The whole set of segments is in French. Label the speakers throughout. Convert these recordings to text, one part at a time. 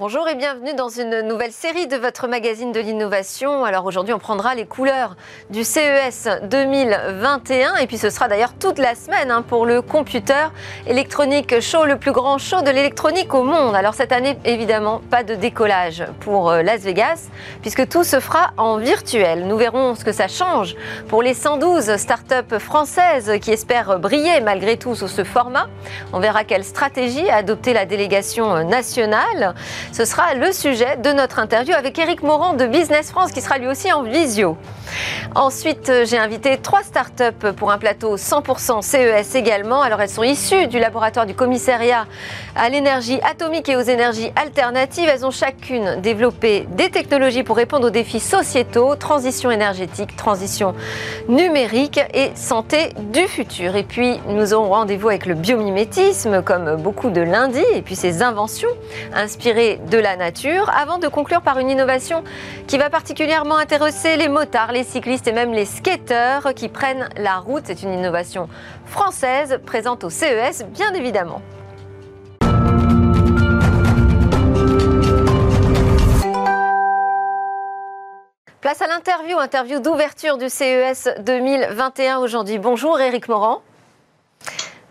Speaker 1: Bonjour et bienvenue dans une nouvelle série de votre magazine de l'innovation. Alors aujourd'hui, on prendra les couleurs du CES 2021 et puis ce sera d'ailleurs toute la semaine hein, pour le Computer Electronic Show, le plus grand show de l'électronique au monde. Alors cette année, évidemment, pas de décollage pour euh, Las Vegas puisque tout se fera en virtuel. Nous verrons ce que ça change pour les 112 startups françaises qui espèrent briller malgré tout sous ce format. On verra quelle stratégie a adopté la délégation nationale. Ce sera le sujet de notre interview avec Eric Morand de Business France qui sera lui aussi en visio. Ensuite, euh, j'ai invité trois startups pour un plateau 100% CES également. Alors, elles sont issues du laboratoire du commissariat à l'énergie atomique et aux énergies alternatives. Elles ont chacune développé des technologies pour répondre aux défis sociétaux, transition énergétique, transition numérique et santé du futur. Et puis, nous aurons rendez-vous avec le biomimétisme, comme beaucoup de lundi, et puis ses inventions inspirées de la nature, avant de conclure par une innovation qui va particulièrement intéresser les motards, les cyclistes et même les skateurs qui prennent la route. C'est une innovation française présente au CES, bien évidemment. Place à l'interview, interview d'ouverture du CES 2021 aujourd'hui. Bonjour Eric Morand.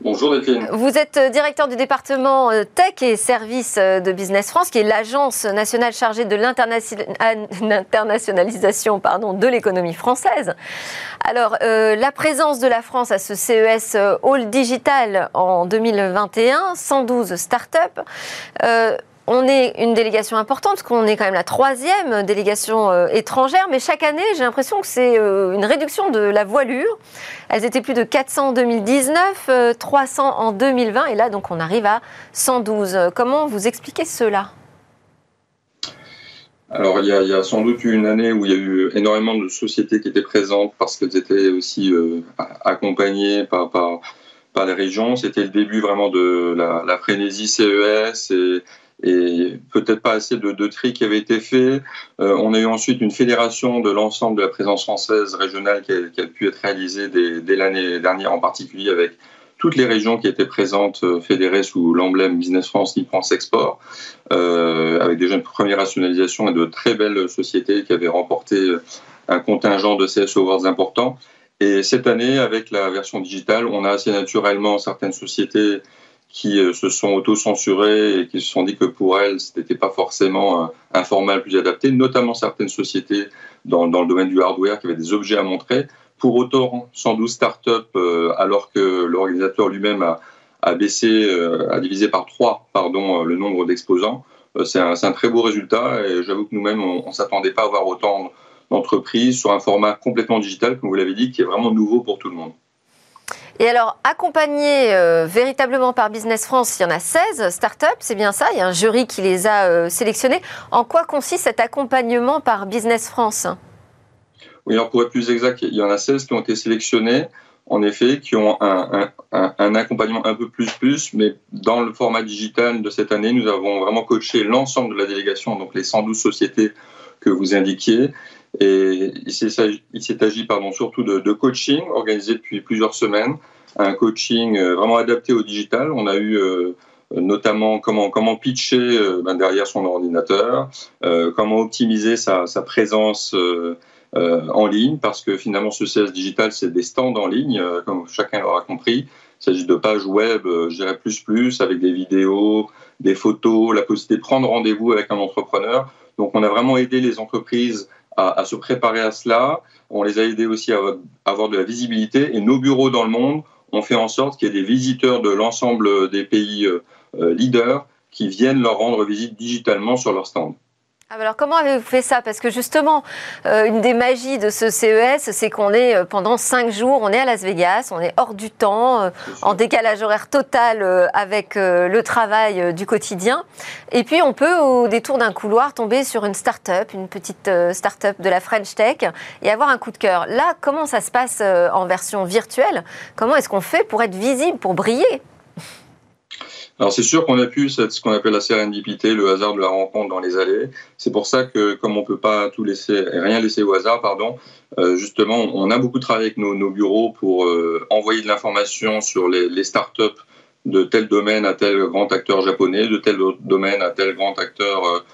Speaker 2: Bonjour Delphine.
Speaker 1: Vous êtes euh, directeur du département euh, Tech et Services euh, de Business France, qui est l'agence nationale chargée de l'internationalisation de l'économie française. Alors, la présence de la France à ce CES Hall Digital en 2021, 112 startups on est une délégation importante, parce qu'on est quand même la troisième délégation euh, étrangère, mais chaque année, j'ai l'impression que c'est euh, une réduction de la voilure. Elles étaient plus de 400 en 2019, 300 euh, en 2020, et là, donc, on arrive à 112. Comment vous expliquez cela?
Speaker 2: Alors, il y, a, sans doute eu une année où il y a eu énormément de sociétés qui étaient présentes parce qu'elles étaient aussi accompagnées par, par, les régions. C'était le début vraiment de la, frénésie CES et peut-être pas assez de, tri qui avait été fait. Euh, on a eu ensuite une fédération de l'ensemble de la présence française régionale qui a, pu être réalisée dès, l'année dernière, en particulier avec toutes les régions qui étaient présentes euh, fédérées sous l'emblème Business France, Ni France Export, euh, avec déjà une première rationalisation et de très belles sociétés qui avaient remporté un contingent de CS Awards importants. Et cette année, avec la version digitale, on a assez naturellement certaines sociétés qui euh, se sont auto-censurées et qui se sont dit que pour elles, ce n'était pas forcément euh, un format le plus adapté, notamment certaines sociétés dans, dans, le domaine du hardware qui avaient des objets à montrer. Pour autant, 112 startups, euh, alors que l'organisateur lui-même a, a, baissé, a divisé par 3 pardon, le nombre d'exposants, c'est un, un, très beau résultat et j'avoue que nous-mêmes, on ne s'attendait pas à avoir autant d'entreprises sur un format complètement digital, comme vous l'avez dit, qui est vraiment nouveau pour tout le monde.
Speaker 1: Et alors, accompagné euh, véritablement par Business France, il y en a 16 startups, c'est bien ça Il y a un jury qui les a euh, sélectionnés. En quoi consiste cet accompagnement par Business France?
Speaker 2: Oui, alors pour être plus exact, il y en a 16 qui ont été sélectionnés, en effet, qui ont un, un accompagnement un peu plus plus, mais dans le format digital de cette année, nous avons vraiment coaché l'ensemble de la délégation, donc les 112 sociétés que vous indiquiez, et il s'est agi pardon, surtout de, de, coaching organisé depuis plusieurs semaines, un coaching euh, vraiment adapté au digital. On a eu euh, notamment comment, comment pitcher euh, ben derrière son ordinateur, euh, comment optimiser sa, sa présence euh, en ligne, parce que finalement ce CS digital, c'est des stands en ligne, comme chacun l'aura compris. Il s'agit de pages web, je dirais plus plus, avec des vidéos, des photos, la possibilité de prendre rendez-vous avec un entrepreneur. Donc on a vraiment aidé les entreprises à, se préparer à cela. On les a aidés aussi à avoir de la visibilité. Et nos bureaux dans le monde ont fait en sorte qu'il y ait des visiteurs de l'ensemble des pays euh, euh, leaders qui viennent leur rendre visite digitalement sur leur stand.
Speaker 1: Ah, alors comment avez-vous fait ça? Parce que justement, euh, une des magies de ce CES, c'est qu'on est euh, pendant cinq jours, on est à Las Vegas, on est hors du temps, euh, en décalage horaire total avec le travail du quotidien. Et puis on peut, au détour d'un couloir, tomber sur une start-up, une petite start-up de la French Tech, et avoir un coup de cœur. Là, comment ça se passe en version virtuelle? Comment est-ce qu'on fait pour être visible, pour briller?
Speaker 2: Alors c'est sûr qu'on a pu ce qu'on appelle la sérendipité, le hasard de la rencontre dans les allées. C'est pour ça que comme on peut pas tout laisser, rien laisser au hasard, pardon, euh, justement, on a beaucoup travaillé avec nos, nos bureaux pour euh, envoyer de l'information sur les, les startups de tel domaine à tel grand acteur japonais, de tel domaine à tel grand acteur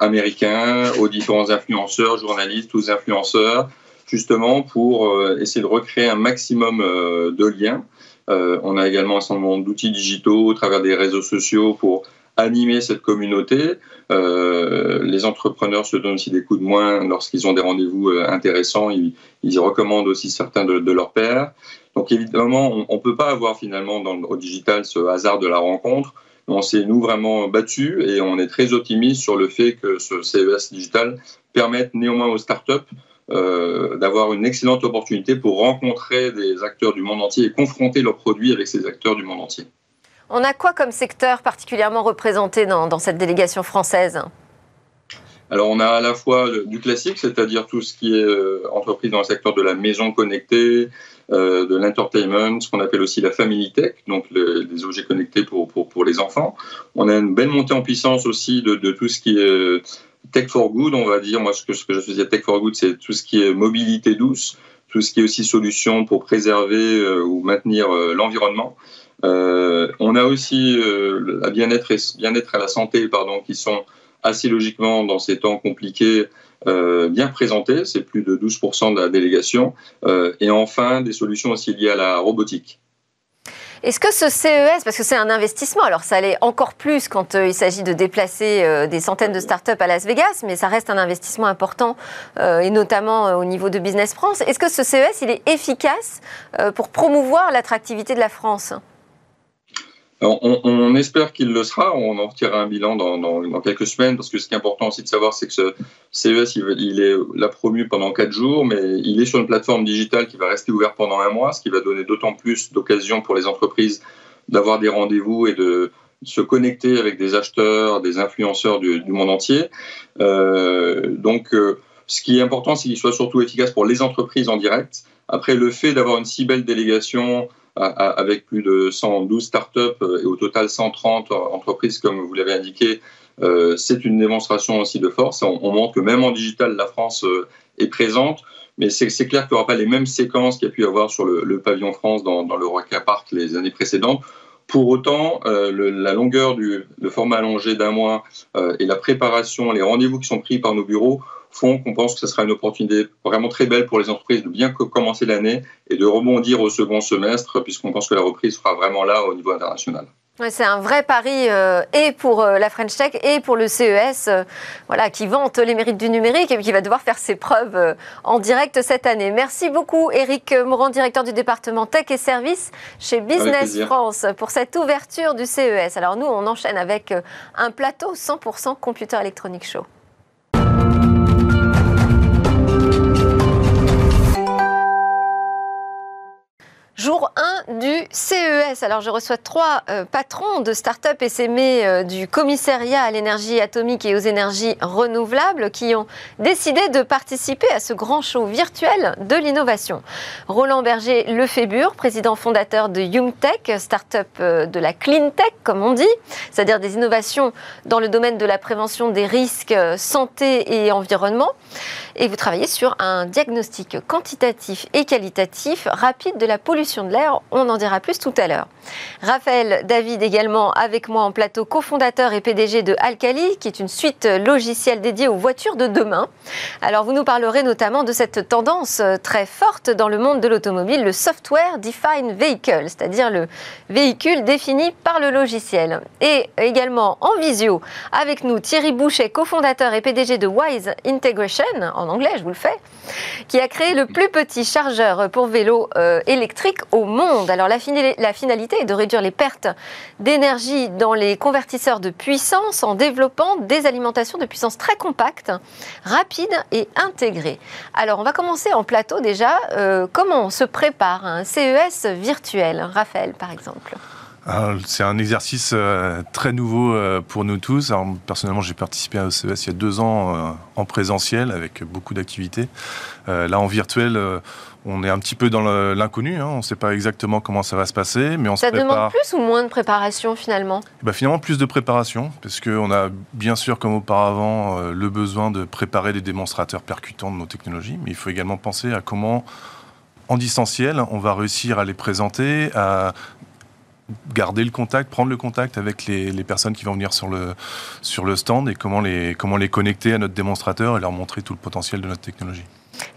Speaker 2: américain, aux différents influenceurs, journalistes, aux influenceurs, justement pour essayer de recréer un maximum de liens. On a également un certain nombre d'outils digitaux au travers des réseaux sociaux pour animer cette communauté. Euh, les entrepreneurs se donnent aussi des coups de moins lorsqu'ils ont des rendez-vous euh, intéressants. Ils, y recommandent aussi certains de, leurs pairs. Donc évidemment, on ne peut pas avoir finalement dans le, au digital ce hasard de la rencontre. On s'est nous vraiment battus et on est très optimiste sur le fait que ce CES digital permette néanmoins aux startups euh, d'avoir une excellente opportunité pour rencontrer des acteurs du monde entier et confronter leurs produits avec ces acteurs du monde entier.
Speaker 1: On a quoi comme secteur particulièrement représenté dans, cette délégation française?
Speaker 2: Alors on a à la fois du classique, c'est-à-dire tout ce qui est euh, entreprise dans le secteur de la maison connectée, euh, de l'entertainment, ce qu'on appelle aussi la family tech, donc les objets connectés pour, pour, les enfants. On a une belle montée en puissance aussi de, tout ce qui est tech for good, on va dire. Moi, ce que, ce que je faisais tech for good, c'est tout ce qui est mobilité douce, tout ce qui est aussi solution pour préserver ou maintenir l'environnement. Euh, on a aussi euh, la bien-être et, la santé, pardon, qui sont assez logiquement dans ces temps compliqués euh, bien présentés. C'est plus de 12% de la délégation. et enfin, des solutions aussi liées à la robotique.
Speaker 1: Est-ce que ce CES, parce que c'est un investissement, alors ça l'est encore plus quand il s'agit de déplacer des centaines de startups à Las Vegas, mais ça reste un investissement important, et notamment au niveau de Business France. Est-ce que ce CES, il est efficace pour promouvoir l'attractivité de la France?
Speaker 2: On, espère qu'il le sera. On en retirera un bilan dans, quelques semaines parce que ce qui est important aussi de savoir, c'est que ce CES, il, est là promu pendant quatre jours, mais il est sur une plateforme digitale qui va rester ouverte pendant un mois, ce qui va donner d'autant plus d'occasions pour les entreprises d'avoir des rendez-vous et de se connecter avec des acheteurs, des influenceurs du, monde entier. Euh, donc, euh, ce qui est important, c'est qu'il soit surtout efficace pour les entreprises en direct. Après, le fait d'avoir une si belle délégation, avec plus de 112 startups euh, et au total 130 entreprises, comme vous l'avez indiqué, euh, c'est une démonstration aussi de force. On, montre que même en digital, la France euh, est présente. Mais c'est clair qu'il n'y aura pas les mêmes séquences qu'il y a pu y avoir sur le, pavillon France dans, le Roca Park les années précédentes. Pour autant, la longueur du format allongé d'un mois et la préparation, les rendez-vous qui sont pris par nos bureaux font qu'on pense que ce sera une opportunité vraiment très belle pour les entreprises de bien commencer l'année et de rebondir au second semestre, puisqu'on pense que la reprise sera vraiment là au niveau international.
Speaker 1: c'est un vrai pari euh, et pour euh, la French Tech et pour le CES, euh, voilà, qui vante les mérites du numérique et qui va devoir faire ses preuves en direct cette année. Merci beaucoup, Eric Morand, directeur du département Tech et Services chez Business France, pour cette ouverture du CES. Alors nous, on enchaîne avec un plateau 100% Computer Electronic Show. Jour 1 du CES. Alors, je reçois trois euh, patrons de start-up SME euh, du commissariat à l'énergie atomique et aux énergies renouvelables qui ont décidé de participer à ce grand show virtuel de l'innovation. Roland Berger Lefébure, président fondateur de YoungTech, start-up euh, de la clean tech, comme on dit, c'est-à-dire des innovations dans le domaine de la prévention des risques santé et environnement. Et vous travaillez sur un diagnostic quantitatif et qualitatif rapide de la pollution de l'air. On en dira plus tout à l'heure. Raphaël David également avec moi en plateau, cofondateur et PDG de Alcali, qui est une suite logicielle dédiée aux voitures de demain. Alors vous nous parlerez notamment de cette tendance très forte dans le monde de l'automobile, le software defined vehicle, c'est-à-dire le véhicule défini par le logiciel. Et également en visio avec nous Thierry Boucher, cofondateur et PDG de Wise Integration, en anglais je vous le fais, qui a créé le plus petit chargeur pour vélo euh, au monde. Alors la, finalité est de réduire les pertes d'énergie dans les convertisseurs de puissance en développant des alimentations de puissance très compactes, rapides et intégrées. Alors on va commencer en plateau déjà. Euh, comment on se prépare un CES virtuel Raphaël par exemple?
Speaker 3: C'est un exercice euh, très nouveau euh, pour nous tous. personnellement, j'ai participé à CES il y a deux ans en présentiel avec beaucoup d'activités. là, en virtuel, on est un petit peu dans l'inconnu, hein. on ne sait pas exactement comment ça va se passer, mais on
Speaker 1: ça
Speaker 3: se prépare.
Speaker 1: Demande plus ou moins de préparation finalement?
Speaker 3: Bah, Finalement plus de préparation, parce qu'on a bien sûr comme auparavant euh, le besoin de préparer des démonstrateurs percutants de nos technologies, mais il faut également penser à comment en distanciel on va réussir à les présenter, à garder le contact, prendre le contact avec les, les, personnes qui vont venir sur le, sur le stand et comment les, comment les connecter à notre démonstrateur et leur montrer tout le potentiel de notre technologie.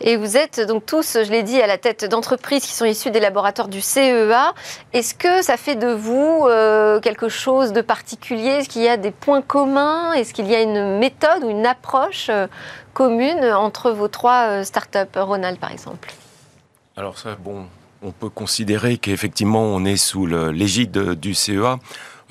Speaker 1: Et vous êtes donc tous, je l'ai dit, à la tête d'entreprises qui sont issues des laboratoires du CEA. Est-ce que ça fait de vous euh, quelque chose de particulier? Est-ce qu'il y a des points communs? Est-ce qu'il y a une méthode ou une approche euh, commune entre vos trois euh, startups Ronald, par exemple?
Speaker 4: Alors ça, bon, on peut considérer qu'effectivement, on est sous l'égide du CEA.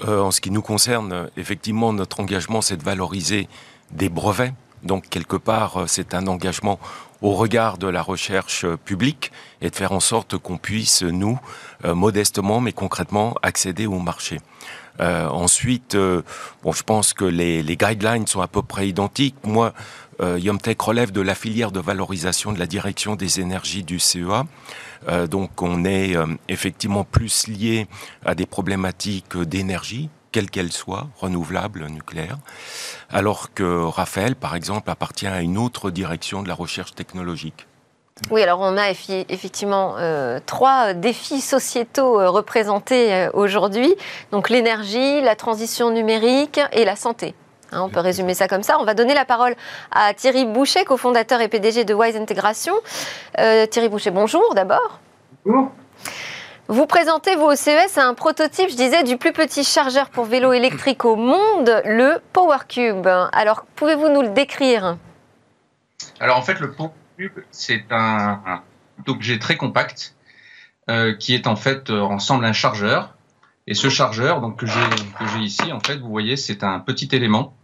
Speaker 4: en ce qui nous concerne, effectivement, notre engagement, c'est de valoriser des brevets. Donc, quelque part, c'est un engagement au regard de la recherche publique et de faire en sorte qu'on puisse, nous, euh, modestement mais concrètement, accéder au marché. Euh, ensuite, euh, bon, je pense que les, les, guidelines sont à peu près identiques. Moi, euh, Yomtech relève de la filière de valorisation de la direction des énergies du CEA. Euh, donc, on est effectivement plus lié à des problématiques d'énergie, quelle qu'elle soit, renouvelable, nucléaire, alors que Raphaël, par exemple, appartient à une autre direction de la recherche technologique.
Speaker 1: Oui, alors on a effectivement euh, trois défis sociétaux euh, représentés euh, aujourd'hui. Donc l'énergie, la transition numérique et la santé. Hein, on peut résumer ça comme ça. On va donner la parole à Thierry Boucher, cofondateur et PDG de Wise Intégration. Thierry Boucher, bonjour d'abord. Bonjour. Vous présentez, vous, au CES, un prototype, je disais, du plus petit chargeur pour vélo électrique au monde, le PowerCube. Alors, pouvez-vous nous le décrire?
Speaker 5: Alors, en fait, le PowerCube, c'est un, objet très compact euh, qui est en fait euh, ensemble un chargeur. Et ce chargeur, donc que j'ai ici, en fait, vous voyez, c'est un petit élément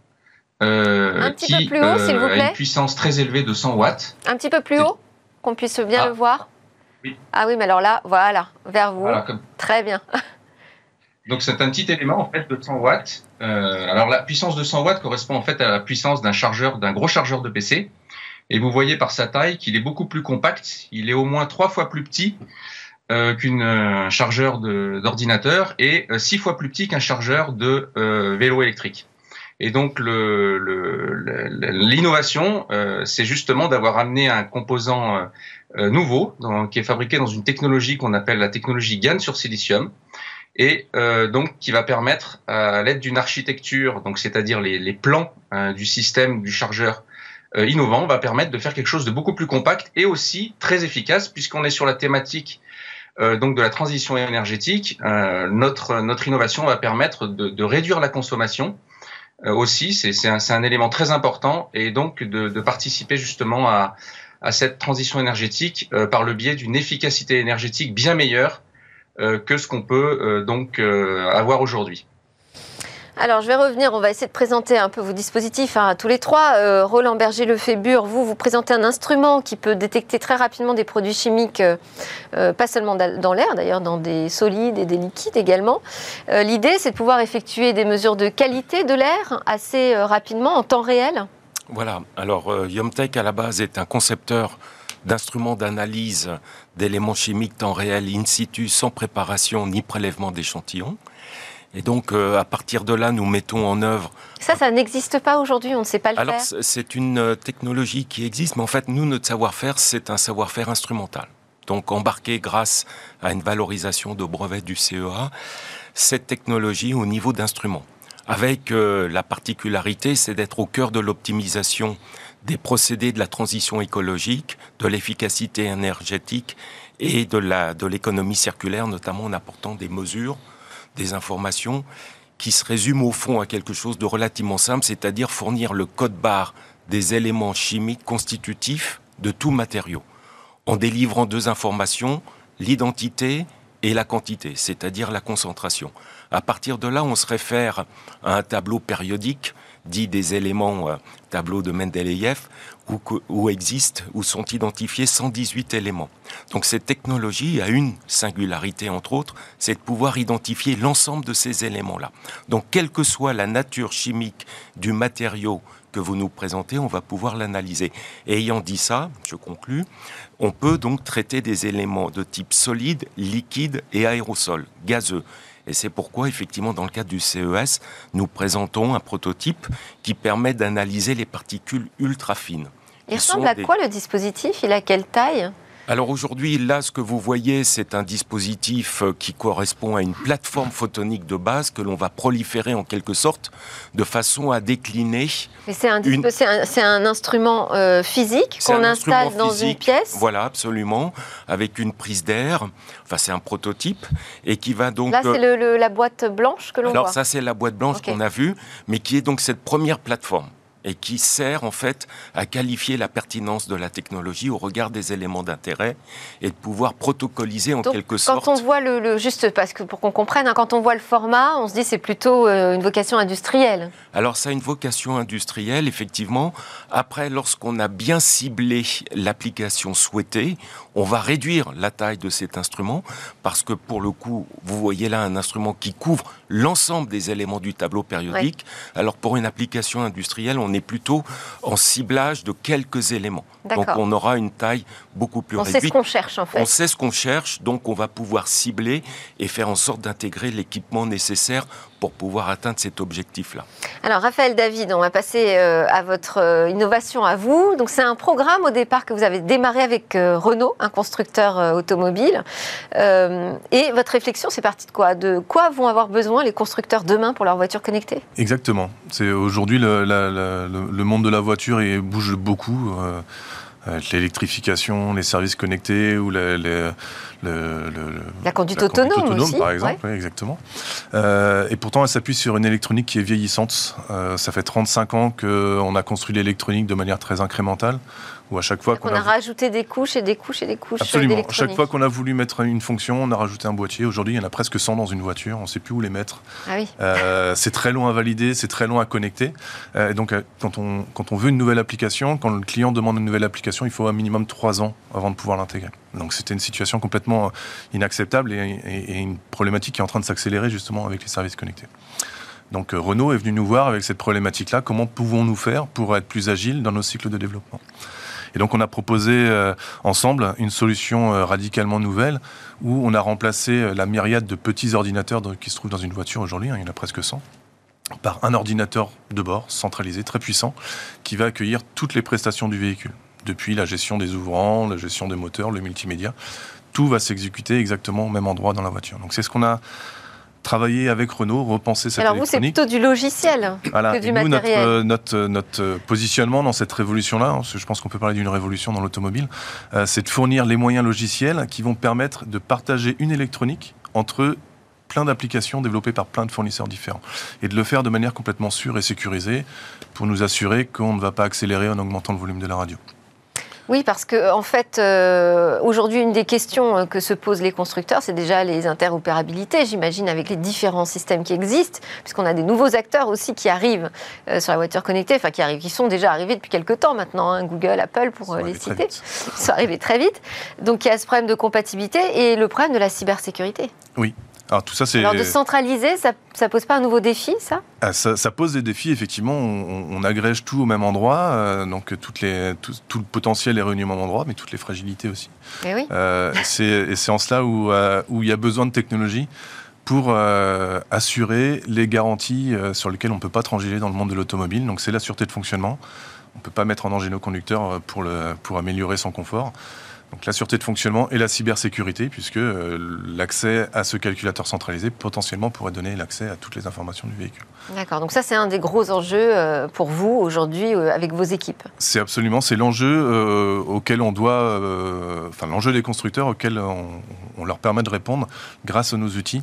Speaker 1: euh, qui haut, a
Speaker 5: une puissance très élevée de 100 watts.
Speaker 1: Un petit peu plus haut, qu'on puisse bien ah. le voir. Ah oui, mais alors là, voilà, vers vous. Très bien.
Speaker 5: Donc c'est un petit élément en fait de 100 watts. Euh, alors la puissance de 100 watts correspond en fait à la puissance d'un chargeur, d'un gros chargeur de PC. Et vous voyez par sa taille qu'il est beaucoup plus compact. Il est au moins trois fois plus petit euh, qu'un chargeur d'ordinateur et euh, six fois plus petit qu'un chargeur de vélo électrique. Et donc l'innovation, le, c'est justement d'avoir amené un composant euh, nouveau, qui est fabriqué dans une technologie qu'on appelle la technologie GaN sur silicium, et euh, donc qui va permettre, à l'aide d'une architecture, donc c'est-à-dire les, les, plans euh, du système du chargeur innovant, va permettre de faire quelque chose de beaucoup plus compact et aussi très efficace, puisqu'on est sur la thématique donc de la transition énergétique. notre notre innovation va permettre de, réduire la consommation aussi, c'est un, un, élément très important, et donc de, participer justement à à cette transition énergétique euh, par le biais d'une efficacité énergétique bien meilleure euh, que ce qu'on peut euh, donc avoir aujourd'hui.
Speaker 1: Alors, je vais revenir, on va essayer de présenter un peu vos dispositifs hein, à tous les trois. Roland Berger-Lefébure, vous, vous présentez un instrument qui peut détecter très rapidement des produits chimiques, pas seulement dans l'air d'ailleurs, dans des solides et des liquides également. L'idée, c'est de pouvoir effectuer des mesures de qualité de l'air assez rapidement, en temps réel
Speaker 4: voilà, alors euh, Yomtech à la base est un concepteur d'instruments d'analyse d'éléments chimiques temps réel in situ sans préparation ni prélèvement d'échantillons. Et donc, euh, à partir de là, nous mettons en œuvre.
Speaker 1: Ça, ça n'existe pas aujourd'hui, on ne sait pas le
Speaker 4: Alors,
Speaker 1: faire.
Speaker 4: Alors, c'est une euh, technologie qui existe, mais en fait, nous, notre savoir-faire, c'est un savoir-faire instrumental. Donc, embarqué grâce à une valorisation de brevets du CEA, cette technologie au niveau d'instruments avec euh, la particularité, c'est d'être au cœur de l'optimisation des procédés de la transition écologique, de l'efficacité énergétique et de la de l'économie circulaire, notamment en apportant des mesures, des informations qui se résument au fond à quelque chose de relativement simple, c'est-à-dire fournir le code barre des éléments chimiques constitutifs de tout matériau, en délivrant deux informations, l'identité et la quantité, c'est-à-dire la concentration. À partir de là, on se réfère à un tableau périodique dit des éléments, euh, tableau de Mendeleïev, où, existent, où sont identifiés 118 éléments. Donc cette technologie a une singularité, entre autres, c'est de pouvoir identifier l'ensemble de ces éléments-là. Donc quelle que soit la nature chimique du matériau que vous nous présentez, on va pouvoir l'analyser. Et ayant dit ça, je conclus, on peut donc traiter des éléments de type solide, liquide et aérosol, gazeux. Et c'est pourquoi, effectivement, dans le cadre du CES, nous présentons un prototype qui permet d'analyser les particules ultra fines.
Speaker 1: Il ressemble à quoi le dispositif? Il a quelle taille?
Speaker 4: Alors aujourd'hui, là, ce que vous voyez, c'est un dispositif euh, qui correspond à une plateforme photonique de base que l'on va proliférer en quelque sorte de façon à décliner.
Speaker 1: Mais c'est un, un, instrument euh, physique qu'on installe dans une pièce?
Speaker 4: Voilà, absolument, avec une prise d'air. Enfin, c'est un prototype et qui va donc.
Speaker 1: Là, c'est euh, la boîte blanche que l'on voit.
Speaker 4: Alors ça, c'est la boîte blanche qu'on a vue, mais qui est donc cette première plateforme et qui sert en fait à qualifier la pertinence de la technologie au regard des éléments d'intérêt et de pouvoir protocoliser en quelque sorte.
Speaker 1: Quand on voit le, juste parce que pour qu'on comprenne, hein, quand on voit le format, on se dit c'est plutôt euh, une vocation industrielle.
Speaker 4: Alors ça a une vocation industrielle effectivement. Après, lorsqu'on a bien ciblé l'application souhaitée, on va réduire la taille de cet instrument parce que pour le coup, vous voyez là un instrument qui couvre l'ensemble des éléments du tableau périodique. Alors pour une application industrielle, on est plutôt en ciblage de quelques éléments. Donc on aura une taille beaucoup plus réduite.
Speaker 1: On sait ce qu'on cherche en fait.
Speaker 4: On sait ce qu'on cherche, donc on va pouvoir cibler et faire en sorte d'intégrer l'équipement nécessaire pour pouvoir atteindre cet objectif-là.
Speaker 1: Alors Raphaël David, on va passer euh, à votre euh, innovation à vous. Donc c'est un programme au départ que vous avez démarré avec euh, Renault, un constructeur automobile. et votre réflexion, c'est parti de quoi? De quoi vont avoir besoin les constructeurs demain pour leurs voitures connectées
Speaker 3: Exactement. C'est aujourd'hui le, le, monde de la voiture et bouge beaucoup l'électrification, les services connectés ou
Speaker 1: la, conduite autonome, aussi.
Speaker 3: par exemple. exactement. Euh, et pourtant, elle s'appuie sur une électronique qui est vieillissante. Euh, ça fait 35 ans qu'on a construit l'électronique de manière très incrémentale à chaque fois
Speaker 1: qu'on a, rajouté des couches et des couches et des couches.
Speaker 3: Absolument. À chaque fois qu'on a voulu mettre une fonction, on a rajouté un boîtier. Aujourd'hui, il y en a presque 100 dans une voiture. On ne sait plus où les mettre.
Speaker 1: Ah oui.
Speaker 3: Euh, c'est très long à valider, c'est très long à connecter. Euh, et donc, euh, quand on, quand on veut une nouvelle application, quand le client demande une nouvelle application, il faut un minimum 3 ans avant de pouvoir l'intégrer. Donc, c'était une situation complètement inacceptable et, et une problématique qui est en train de s'accélérer justement avec les services connectés. Donc Renault est venu nous voir avec cette problématique-là. Comment pouvons-nous faire pour être plus agile dans nos cycles de développement? Et donc on a proposé euh, ensemble une solution euh, radicalement nouvelle où on a remplacé euh, la myriade de petits ordinateurs qui se trouvent dans une voiture aujourd'hui, hein, il y en a presque 100 par un ordinateur de bord centralisé, très puissant, qui va accueillir toutes les prestations du véhicule, depuis la gestion des ouvrants, la gestion des moteurs, le multimédia. Tout va s'exécuter exactement au même endroit dans la voiture. Donc c'est ce qu'on a travailler avec Renault, repenser cette
Speaker 1: Alors vous, c'est plutôt du logiciel que du
Speaker 3: nous,
Speaker 1: matériel.
Speaker 3: Notre, notre, notre, positionnement dans cette révolution-là, hein, je pense qu'on peut parler d'une révolution dans l'automobile, euh, c'est de fournir les moyens logiciels qui vont permettre de partager une électronique entre plein d'applications développées par plein de fournisseurs différents. Et de le faire de manière complètement sûre et sécurisée pour nous assurer qu'on ne va pas accélérer en augmentant le volume de la radio.
Speaker 1: Oui, parce que en fait, euh, aujourd'hui, une des questions euh, que se posent les constructeurs, c'est déjà les interopérabilités, j'imagine, avec les différents systèmes qui existent, puisqu'on a des nouveaux acteurs aussi qui arrivent euh, sur la voiture connectée, enfin qui arrivent, qui sont déjà arrivés depuis quelques temps maintenant, hein, Google, Apple, pour les citer, ils sont arrivés très vite. Donc il y a ce problème de compatibilité et le problème de la cybersécurité.
Speaker 3: Oui, alors tout ça, c'est.
Speaker 1: Alors de centraliser, ça, ça pose pas un nouveau défi, ça,
Speaker 3: ah, ça pose des défis, effectivement. On, agrège tout au même endroit, euh, donc toutes les, tout, le potentiel est réuni au même endroit, mais toutes les fragilités aussi.
Speaker 1: Eh et oui.
Speaker 3: Euh, c'est en cela où, euh, où il y a besoin de technologie pour euh, assurer les garanties sur lesquelles on ne peut pas transiger dans le monde de l'automobile. Donc c'est la sûreté de fonctionnement. On ne peut pas mettre en danger nos conducteurs pour, le, pour améliorer son confort. Donc la sûreté de fonctionnement et la cybersécurité, puisque euh, l'accès à ce calculateur centralisé potentiellement pourrait donner l'accès à toutes les informations du véhicule.
Speaker 1: D'accord, donc ça c'est un des gros enjeux euh, pour vous aujourd'hui euh, avec vos équipes.
Speaker 3: C'est absolument, c'est l'enjeu auquel on doit, enfin l'enjeu des constructeurs auquel on, leur permet de répondre grâce à nos outils.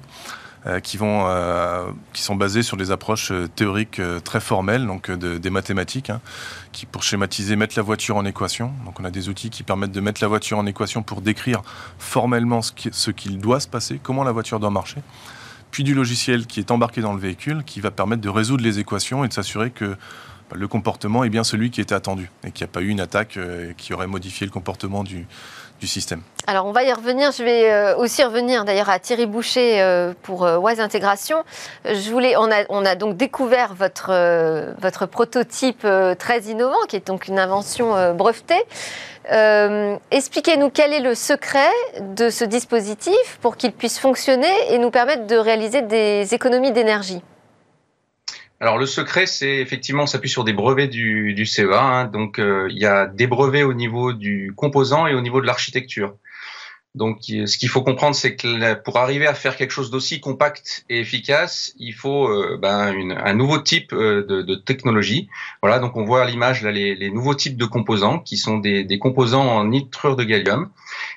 Speaker 3: Qui, vont, qui sont basés sur des approches théoriques très formelles, donc des mathématiques, hein, qui, pour schématiser, mettent la voiture en équation. Donc on a des outils qui permettent de mettre la voiture en équation pour décrire formellement ce qu'il doit se passer, comment la voiture doit marcher. Puis du logiciel qui est embarqué dans le véhicule, qui va permettre de résoudre les équations et de s'assurer que bah, le comportement est bien celui qui était attendu et qu'il n'y a pas eu une attaque euh, qui aurait modifié le comportement du,
Speaker 1: Alors on va y revenir. Je vais euh, aussi revenir d'ailleurs à Thierry Boucher euh, pour euh, Wise Intégration. On a, on a donc découvert votre, votre prototype très innovant, qui est donc une invention brevetée. Expliquez-nous quel est le secret de ce dispositif pour qu'il puisse fonctionner et nous permettre de réaliser des économies d'énergie.
Speaker 5: Alors le secret, c'est effectivement, on s'appuie sur des brevets du, CEA. Hein. donc euh, il y a des brevets au niveau du composant et au niveau de l'architecture. Donc, ce qu'il faut comprendre, c'est que pour arriver à faire quelque chose d'aussi compact et efficace, il faut euh, ben, une, un nouveau type euh, de, de, technologie. Voilà, donc on voit à l'image là les, les, nouveaux types de composants qui sont des, des, composants en nitrure de gallium.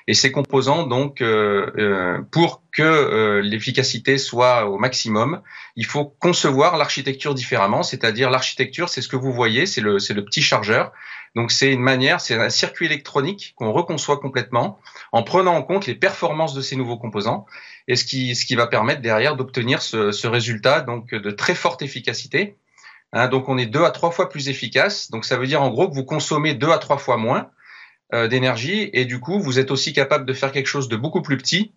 Speaker 5: Et ces composants, donc, euh, euh pour que l'efficacité soit au maximum, il faut concevoir l'architecture différemment. C'est-à-dire l'architecture, c'est ce que vous voyez, c'est le, le petit chargeur. Donc c'est une manière, c'est un circuit électronique qu'on reconçoit complètement en prenant en compte les performances de ces nouveaux composants et ce qui, ce qui va permettre derrière d'obtenir ce, résultat donc de très forte efficacité. Hein, donc on est deux à trois fois plus efficace. Donc ça veut dire en gros que vous consommez deux à trois fois moins euh, d'énergie et du coup vous êtes aussi capable de faire quelque chose de beaucoup plus petit.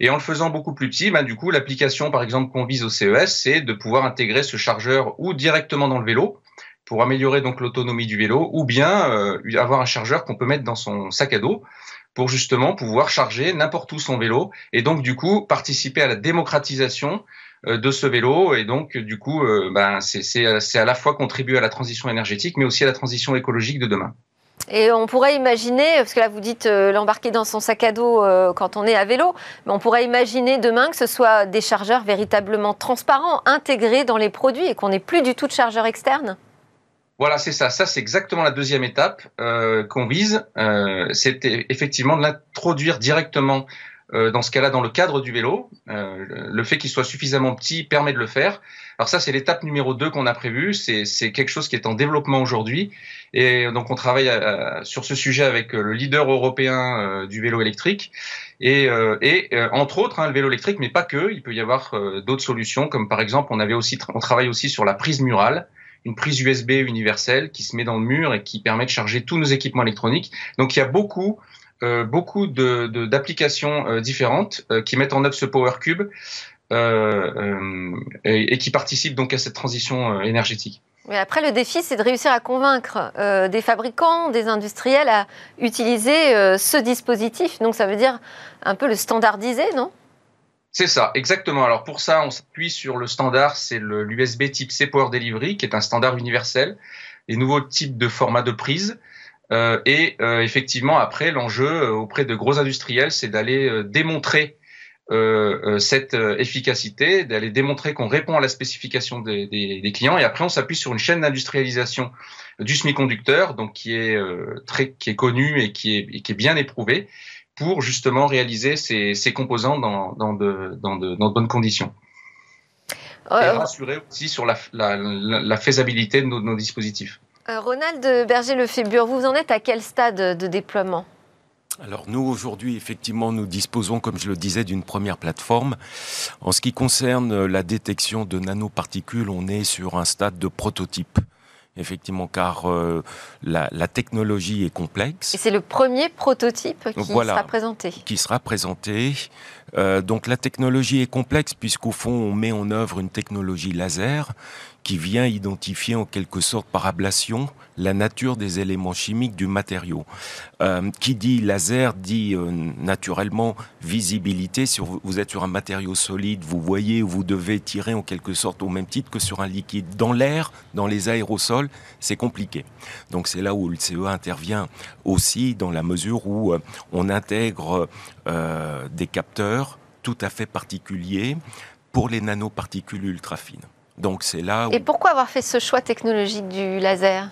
Speaker 5: Et en le faisant beaucoup plus petit, ben, du coup l'application par exemple qu'on vise au CES, c'est de pouvoir intégrer ce chargeur ou directement dans le vélo pour améliorer donc l'autonomie du vélo, ou bien euh, avoir un chargeur qu'on peut mettre dans son sac à dos pour justement pouvoir charger n'importe où son vélo et donc du coup participer à la démocratisation euh, de ce vélo et donc du coup euh, ben, c'est à la fois contribuer à la transition énergétique mais aussi à la transition écologique de demain.
Speaker 1: Et on pourrait imaginer, parce que là vous dites l'embarquer dans son sac à dos quand on est à vélo, mais on pourrait imaginer demain que ce soit des chargeurs véritablement transparents, intégrés dans les produits et qu'on n'ait plus du tout de chargeur externe
Speaker 5: voilà, c'est ça. Ça, c'est exactement la deuxième étape euh, qu'on vise. Euh, c'est effectivement de l'introduire directement euh, dans ce cas-là dans le cadre du vélo. Euh, le fait qu'il soit suffisamment petit permet de le faire. Alors ça, c'est l'étape numéro 2 qu'on a prévue. C'est quelque chose qui est en développement aujourd'hui. Et donc, on travaille euh, sur ce sujet avec le leader européen euh, du vélo électrique. Et, et entre autres, hein, le vélo électrique, mais pas que. Il peut y avoir d'autres solutions, comme par exemple, on avait aussi, on travaille aussi sur la prise murale une prise USB universelle qui se met dans le mur et qui permet de charger tous nos équipements électroniques. Donc il y a beaucoup euh, beaucoup d'applications de, euh, différentes euh, qui mettent en œuvre ce Power Cube et, qui participent donc à cette transition énergétique.
Speaker 1: Après, le défi, c'est de réussir à convaincre des fabricants, des industriels à utiliser ce dispositif. Donc, ça veut dire un peu le standardiser, non?
Speaker 5: C'est ça, exactement. Alors pour ça, on s'appuie sur le standard, c'est l'USB type C Power Delivery, qui est un standard universel, les nouveaux types de formats de prise. Euh, et euh, effectivement, après, l'enjeu euh, auprès de gros industriels, c'est d'aller démontrer cette efficacité, d'aller démontrer qu'on répond à la spécification des, des, clients. Et après, on s'appuie sur une chaîne d'industrialisation du semi-conducteur, donc qui est très, qui est connue et qui est, et qui est bien éprouvée pour justement réaliser ces, ces composants dans, dans, de, dans, de, dans, de, bonnes conditions. et rassurer aussi sur la, la, la faisabilité de nos, nos dispositifs.
Speaker 1: Euh, Ronald Berger-Lefébure, vous en êtes à quel stade de déploiement?
Speaker 4: Alors nous, aujourd'hui, effectivement, nous disposons, comme je le disais, d'une première plateforme. En ce qui concerne la détection de nanoparticules, on est sur un stade de prototype effectivement, car euh, la, la, technologie est complexe.
Speaker 1: Et c'est le premier prototype qui sera présenté.
Speaker 4: Qui sera présenté. Euh, donc la technologie est complexe puisqu'au fond, on met en œuvre une technologie laser qui vient identifier en quelque sorte par ablation la nature des éléments chimiques du matériau. Euh, qui dit laser dit euh, naturellement visibilité. Si vous êtes sur un matériau solide, vous voyez vous devez tirer en quelque sorte au même titre que sur un liquide. Dans l'air, dans les aérosols, c'est compliqué. Donc c'est là où le CEA intervient aussi dans la mesure où euh, on intègre euh, des capteurs tout à fait particuliers pour les nanoparticules ultra fines.
Speaker 1: Donc c'est là Et pourquoi avoir fait ce choix technologique du laser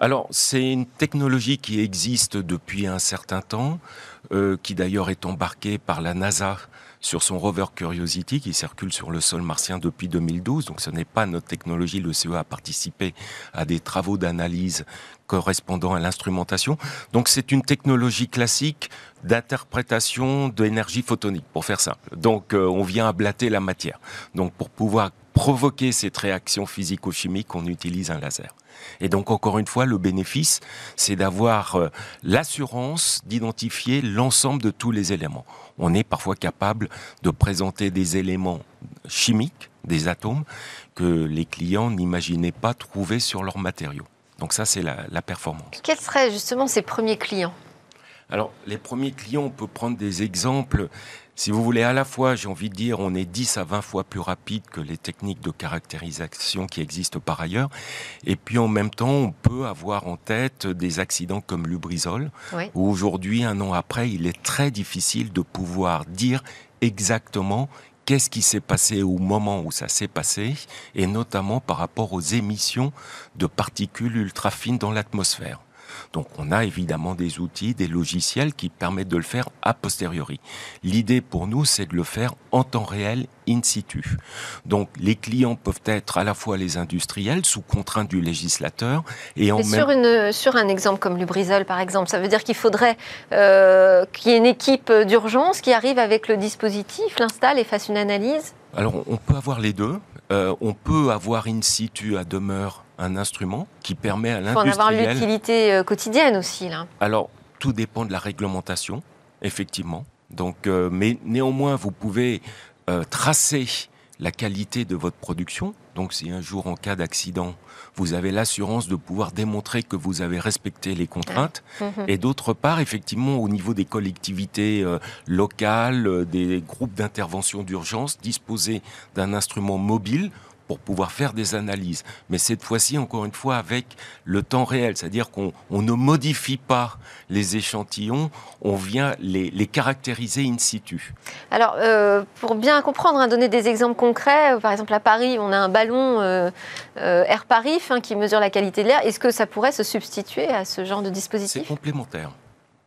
Speaker 4: alors, c'est une technologie qui existe depuis un certain temps, euh, qui d'ailleurs est embarquée par la NASA sur son rover Curiosity qui circule sur le sol martien depuis 2012. Donc ce n'est pas notre technologie. Le CEA a participé à des travaux d'analyse correspondant à l'instrumentation. Donc c'est une technologie classique d'interprétation d'énergie photonique, pour faire simple. Donc euh, on vient ablater la matière. Donc pour pouvoir provoquer cette réaction physico-chimique, on utilise un laser. Et donc, encore une fois, le bénéfice, c'est d'avoir euh, l'assurance d'identifier l'ensemble de tous les éléments. On est parfois capable de présenter des éléments chimiques, des atomes, que les clients n'imaginaient pas trouver sur leurs matériaux. Donc ça, c'est la, performance.
Speaker 1: Quels seraient justement ces premiers clients?
Speaker 4: Alors, les premiers clients, on peut prendre des exemples. Si vous voulez, à la fois, j'ai envie de dire, on est 10 à 20 fois plus rapide que les techniques de caractérisation qui existent par ailleurs. Et puis, en même temps, on peut avoir en tête des accidents comme Lubrizol, où aujourd'hui, un an après, il est très difficile de pouvoir dire exactement qu'est-ce qui s'est passé au moment où ça s'est passé, et notamment par rapport aux émissions de particules ultra fines dans l'atmosphère. Donc on a évidemment des outils, des logiciels qui permettent de le faire a posteriori. L'idée pour nous, c'est de le faire en temps réel, in situ. Donc les clients peuvent être à la fois les industriels sous contrainte du législateur et en
Speaker 1: même... sur, une, sur un exemple comme Lubrizol par exemple, ça veut dire qu'il faudrait euh, qu'il y ait une équipe d'urgence qui arrive avec le dispositif, l'installe et fasse une analyse?
Speaker 4: Alors on peut avoir les deux. Euh, on peut avoir in situ à demeure un instrument qui permet à l'industriel...
Speaker 1: Il faut en avoir l'utilité euh, quotidienne aussi, là.
Speaker 4: Alors, tout dépend de la réglementation, effectivement. Donc, euh, mais néanmoins, vous pouvez euh, tracer la qualité de votre production. Donc, si un jour, en cas d'accident, vous avez l'assurance de pouvoir démontrer que vous avez respecté les contraintes. Mhm. Et d'autre part, effectivement, au niveau des collectivités locales, des groupes d'intervention d'urgence, disposer d'un instrument mobile pour pouvoir faire des analyses. Mais cette fois-ci, encore une fois, avec le temps réel, c'est-à-dire qu'on ne modifie pas les échantillons, on vient les, caractériser in situ.
Speaker 1: Alors, euh, pour bien comprendre, hein, donner des exemples concrets, par exemple à Paris, on a un ballon euh, euh, Air Paris hein, qui mesure la qualité de l'air. Est-ce que ça pourrait se substituer à ce genre de dispositif?
Speaker 4: C'est complémentaire.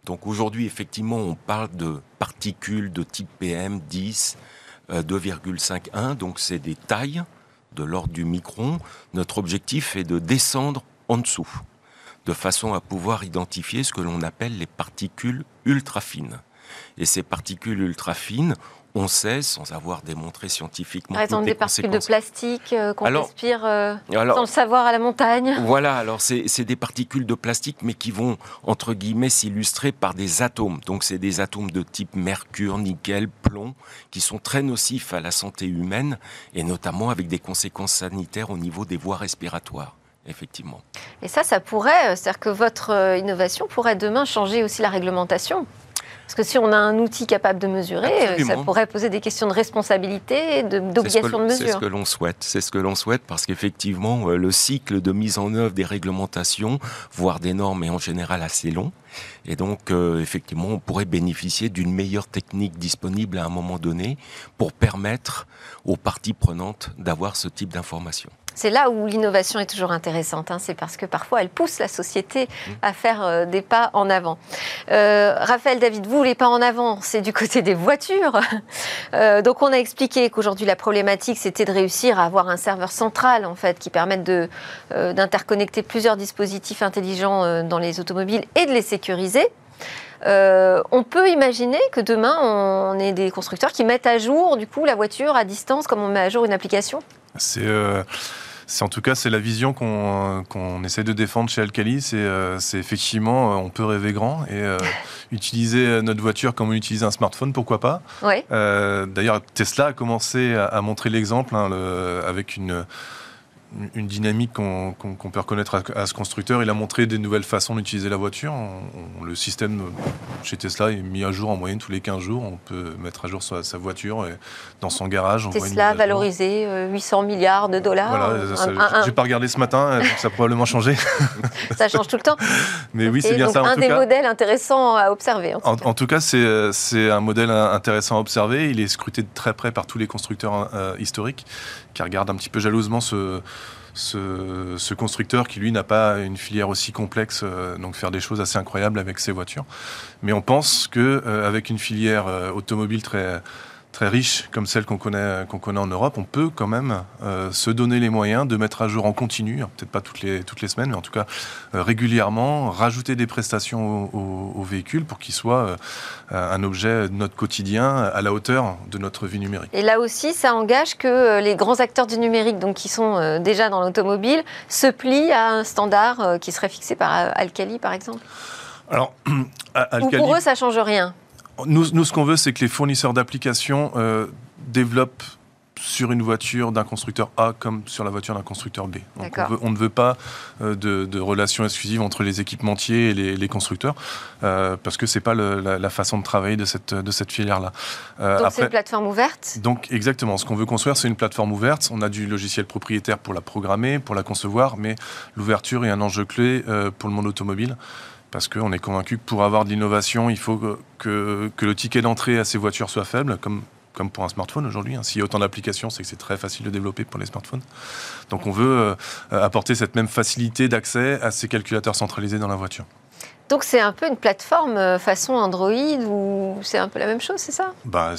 Speaker 4: Donc aujourd'hui, effectivement, on parle de particules de type PM10, 2,51, donc c'est des tailles de l'ordre du micron, notre objectif est de descendre en dessous, de façon à pouvoir identifier ce que l'on appelle les particules ultra fines. Et ces particules ultra fines, on sait, sans avoir démontré scientifiquement.
Speaker 1: Par exemple, des particules de plastique euh, qu'on respire euh, sans le savoir à la montagne.
Speaker 4: Voilà, alors c'est des particules de plastique, mais qui vont, entre guillemets, s'illustrer par des atomes. Donc c'est des atomes de type mercure, nickel, plomb, qui sont très nocifs à la santé humaine, et notamment avec des conséquences sanitaires au niveau des voies respiratoires effectivement.
Speaker 1: Et ça, ça pourrait, euh, c'est-à-dire que votre innovation pourrait demain changer aussi la réglementation parce que si on a un outil capable de mesurer, euh, ça pourrait poser des questions de responsabilité, d'obligation de, mesure.
Speaker 4: C'est ce que l'on souhaite. C'est ce que l'on souhaite parce qu'effectivement, euh, le cycle de mise en œuvre des réglementations, voire des normes, est en général assez long. Et donc, euh, effectivement, on pourrait bénéficier d'une meilleure technique disponible à un moment donné pour permettre aux parties prenantes d'avoir ce type d'informations.
Speaker 1: C'est là où l'innovation est toujours intéressante. Hein. C'est parce que parfois elle pousse la société à faire euh, des pas en avant. Euh, Raphaël David, vous, les pas en avant, c'est du côté des voitures. Euh, donc on a expliqué qu'aujourd'hui la problématique c'était de réussir à avoir un serveur central en fait qui permette d'interconnecter plusieurs dispositifs intelligents dans les automobiles et de les sécuriser. on peut imaginer que demain, on ait des constructeurs qui mettent à jour du coup la voiture à distance, comme on met à jour une application?
Speaker 3: C'est en tout cas c'est la vision qu'on essaie de défendre chez Alcali. C'est euh, effectivement euh, on peut rêver grand et euh, utiliser notre voiture comme on utilise un smartphone, pourquoi pas. D'ailleurs Tesla a commencé à, montrer l'exemple hein, avec une une dynamique qu'on peut reconnaître à, ce constructeur. Il a montré des nouvelles façons d'utiliser la voiture. le système chez Tesla est mis à jour en moyenne tous les 15 jours. On peut mettre à jour sa, voiture et dans son garage.
Speaker 1: Tesla valorisé 800 euh, milliards de dollars.
Speaker 3: Voilà, j'ai pas regardé ce matin, ça a probablement changé.
Speaker 1: ça change tout le temps.
Speaker 3: Mais oui, c'est bien ça.
Speaker 1: un des modèles intéressants à observer.
Speaker 3: En, tout, cas, c'est un modèle intéressant à observer. Il est scruté de très près par tous les constructeurs euh, historiques qui regardent un petit peu jalousement ce ce, constructeur qui lui n'a pas une filière aussi complexe, euh, donc faire des choses assez incroyables avec ses voitures. Mais on pense que euh, avec une filière euh, automobile très très riche comme celle qu'on connaît, qu'on connaît en Europe, on peut quand même euh, se donner les moyens de mettre à jour en continu, hein, peut-être pas toutes les, toutes les semaines, mais en tout cas euh, régulièrement, rajouter des prestations au, véhicule pour qu'il soit euh, un objet de notre quotidien à la hauteur de notre vie numérique.
Speaker 1: Et là aussi, ça engage que les grands acteurs du numérique, donc qui sont déjà dans l'automobile, se plient à un standard qui serait fixé par Alcali, par exemple
Speaker 3: alors,
Speaker 1: Ou pour eux, ça change rien
Speaker 3: nous, ce qu'on veut, c'est que les fournisseurs d'applications euh, développent sur une voiture d'un constructeur A comme sur la voiture d'un constructeur B. Donc on, ne veut pas euh, de, de, relations exclusives entre les équipementiers et les, constructeurs euh, parce que c'est pas la, façon de travailler de cette, de cette filière-là.
Speaker 1: Euh, donc c'est une plateforme ouverte?
Speaker 3: Donc exactement. Ce qu'on veut construire, c'est une plateforme ouverte. On a du logiciel propriétaire pour la programmer, pour la concevoir, mais l'ouverture est un enjeu clé pour le monde automobile parce qu'on est convaincu que pour avoir de l'innovation, il faut que, le ticket d'entrée à ces voitures soit faible, comme comme pour un smartphone aujourd'hui. Hein. S'il y a autant d'applications, c'est que c'est très facile de développer pour les smartphones. Donc on veut euh, apporter cette même facilité d'accès à ces calculateurs centralisés dans la voiture.
Speaker 1: Donc c'est un peu une plateforme euh, façon Android ou c'est un peu la même chose, c'est ça?
Speaker 3: Bah,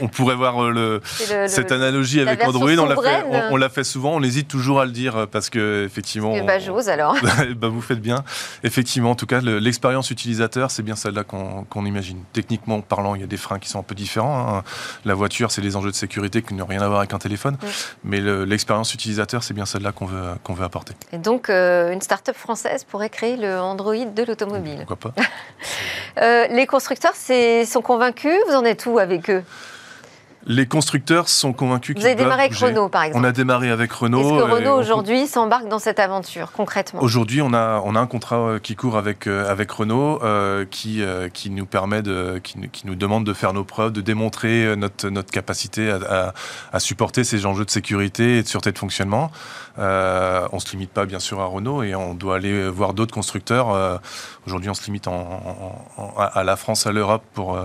Speaker 3: on, pourrait voir euh, le, cette analogie avec Android. On l'a, fait, on, l'a fait, souvent, on hésite toujours à le dire euh, parce que effectivement.
Speaker 1: bah, j'ose alors.
Speaker 3: bah, vous faites bien. Effectivement, en tout cas, l'expérience utilisateur, c'est bien celle-là qu'on, imagine. Techniquement parlant, il y a des freins qui sont un peu différents. Hein. La voiture, c'est des enjeux de sécurité qui n'ont rien à voir avec un téléphone. Mais l'expérience utilisateur, c'est bien celle-là qu'on veut, qu'on veut apporter.
Speaker 1: Et donc, une start-up française pourrait créer le Android de l'automobile.
Speaker 3: Pourquoi pas
Speaker 1: euh, Les constructeurs sont convaincus? Vous en êtes où avec eux?
Speaker 3: Les constructeurs sont convaincus
Speaker 1: qu'ils Vous avez démarré avec Renault, par exemple.
Speaker 3: On a démarré avec Renault.
Speaker 1: Est-ce que Renault, aujourd'hui, s'embarque dans cette aventure, concrètement?
Speaker 3: Aujourd'hui, on a, on a un contrat euh, qui court avec, euh, avec Renault qui, qui nous permet de, qui, nous demande de faire nos preuves, de démontrer notre, notre capacité à, à, supporter ces enjeux de sécurité et de sûreté de fonctionnement. Euh, on ne se limite pas bien sûr à Renault et on doit aller voir d'autres constructeurs. Euh, aujourd'hui, on se limite à la France, à l'Europe pour,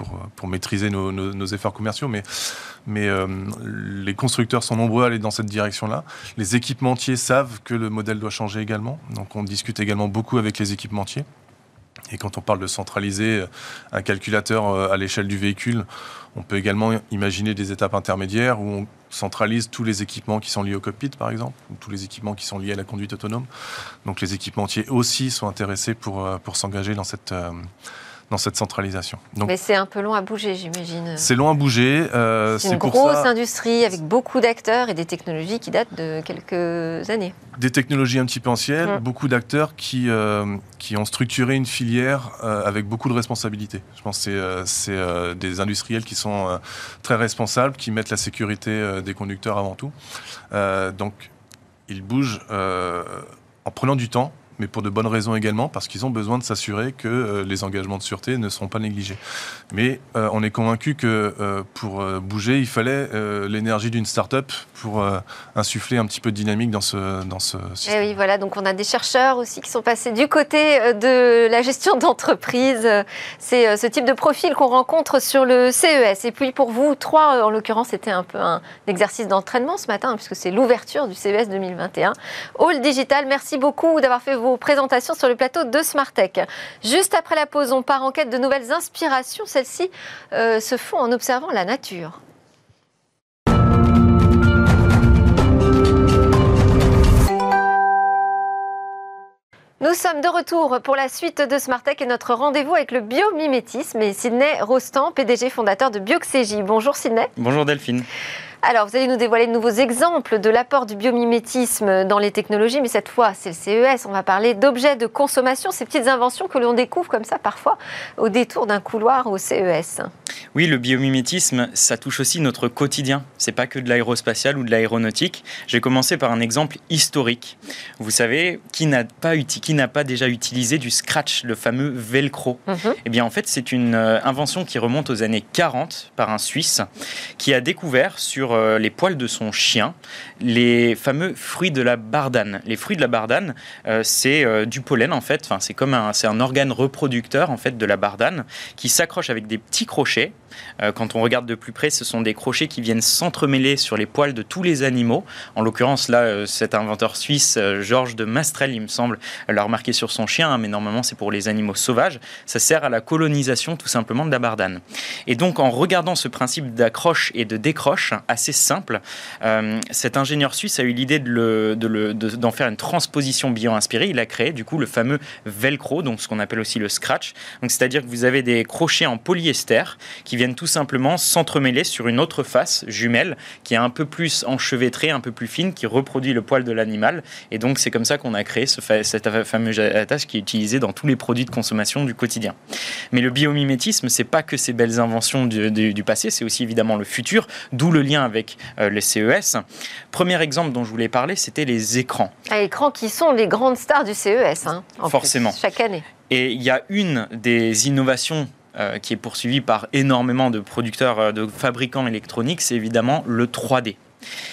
Speaker 3: euh, pour, maîtriser nos, efforts commerciaux. Mais, mais les constructeurs sont nombreux à aller dans cette direction-là. Les équipementiers savent que le modèle doit changer également. Donc on discute également beaucoup avec les équipementiers. Et quand on parle de centraliser un calculateur à l'échelle du véhicule, on peut également imaginer des étapes intermédiaires où on centralise tous les équipements qui sont liés au cockpit, par exemple, ou tous les équipements qui sont liés à la conduite autonome. Donc les équipementiers aussi sont intéressés pour, euh, s'engager dans cette, euh, dans cette centralisation.
Speaker 1: Donc, Mais c'est un peu long à bouger, j'imagine.
Speaker 3: C'est long à bouger.
Speaker 1: Euh, c'est une grosse industrie avec beaucoup d'acteurs et des technologies qui datent de quelques années.
Speaker 3: Des technologies un petit peu anciennes, mm. beaucoup d'acteurs qui, euh, qui ont structuré une filière euh, avec beaucoup de responsabilités. Je pense que c'est des industriels qui sont très responsables, qui mettent la sécurité des conducteurs avant tout. donc, ils bougent en prenant du temps, mais pour de bonnes raisons également, parce qu'ils ont besoin de s'assurer que euh, les engagements de sûreté ne seront pas négligés. Mais euh, on est convaincu que euh, pour bouger, il fallait l'énergie d'une start-up pour insuffler un petit peu de dynamique dans ce, dans ce système.
Speaker 1: Et oui, voilà, donc on a des chercheurs aussi qui sont passés du côté de la gestion d'entreprise. C'est ce type de profil qu'on rencontre sur le CES. Et puis pour vous, trois, en l'occurrence, c'était un peu un exercice d'entraînement ce matin, puisque c'est l'ouverture du CES 2021. All Digital, merci beaucoup d'avoir fait vos présentations sur le plateau de Smartech. Juste après la pause, on part en quête de nouvelles inspirations. Celles-ci euh, se font en observant la nature. Nous sommes de retour pour la suite de Smartech et notre rendez-vous avec le biomimétisme et Sidney Rostand, PDG fondateur de Bioxégie. Bonjour Sidney.
Speaker 6: Bonjour Delphine.
Speaker 1: Alors, vous allez nous dévoiler de nouveaux exemples de l'apport du biomimétisme dans les technologies, mais cette fois, c'est le CES. On va parler d'objets de consommation, ces petites inventions que l'on découvre comme ça parfois au détour d'un couloir au CES.
Speaker 6: Oui, le biomimétisme, ça touche aussi notre quotidien. C'est pas que de l'aérospatial ou de l'aéronautique. J'ai commencé par un exemple historique. Vous savez, qui n'a pas, qui n'a pas déjà utilisé du scratch, le fameux velcro? Mhm. Eh bien, en fait, c'est une euh, invention qui remonte aux années 40 par un Suisse qui a découvert sur euh, les poils de son chien les fameux fruits de la bardane. Les fruits de la bardane, euh, c'est euh, du pollen en fait. Enfin, c'est comme un, c'est un organe reproducteur en fait de la bardane qui s'accroche avec des petits crochets. Quand on regarde de plus près, ce sont des crochets qui viennent s'entremêler sur les poils de tous les animaux. En l'occurrence, là, cet inventeur suisse, Georges de Mastrel, il me semble, l'a remarqué sur son chien, hein, mais normalement c'est pour les animaux sauvages. Ça sert à la colonisation tout simplement de la bardane. Et donc, en regardant ce principe d'accroche et de décroche, assez simple. Euh, cet ingénieur suisse a eu l'idée d'en de de, faire une transposition bio-inspirée. Il a créé du coup le fameux velcro, donc ce qu'on appelle aussi le scratch. C'est-à-dire que vous avez des crochets en polyester qui viennent viennent tout simplement s'entremêler sur une autre face jumelle qui est un peu plus enchevêtrée, un peu plus fine, qui reproduit le poil de l'animal. Et donc c'est comme ça qu'on a créé ce cette fameuse attache qui est utilisée dans tous les produits de consommation du quotidien. Mais le biomimétisme, c'est pas que ces belles inventions du, passé, c'est aussi évidemment le futur, d'où le lien avec euh, les CES. Premier exemple dont je voulais parler, c'était les écrans.
Speaker 1: Ah, écrans qui sont les grandes stars du CES, hein,
Speaker 6: Forcément.
Speaker 1: chaque année.
Speaker 6: Et il y a une des innovations euh, qui est poursuivie par énormément de producteurs, euh, de fabricants électroniques, c'est évidemment le 3D.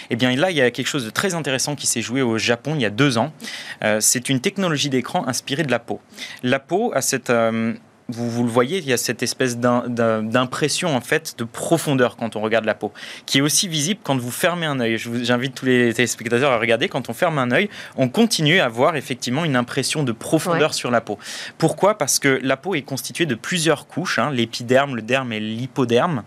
Speaker 6: Eh bien là, il y a quelque chose de très intéressant qui s'est joué au Japon il y a deux ans. Euh, c'est une technologie d'écran inspirée de la peau. La peau a cette vous, le voyez, il y a cette espèce d'impression en fait de profondeur quand on regarde la peau, qui est aussi visible quand vous fermez un œil. J'invite tous les téléspectateurs à regarder. Quand on ferme un œil, on continue à avoir effectivement une impression de profondeur sur la peau. Pourquoi? Parce que la peau est constituée de plusieurs couches, hein, l'épiderme, le derme et l'hypoderme,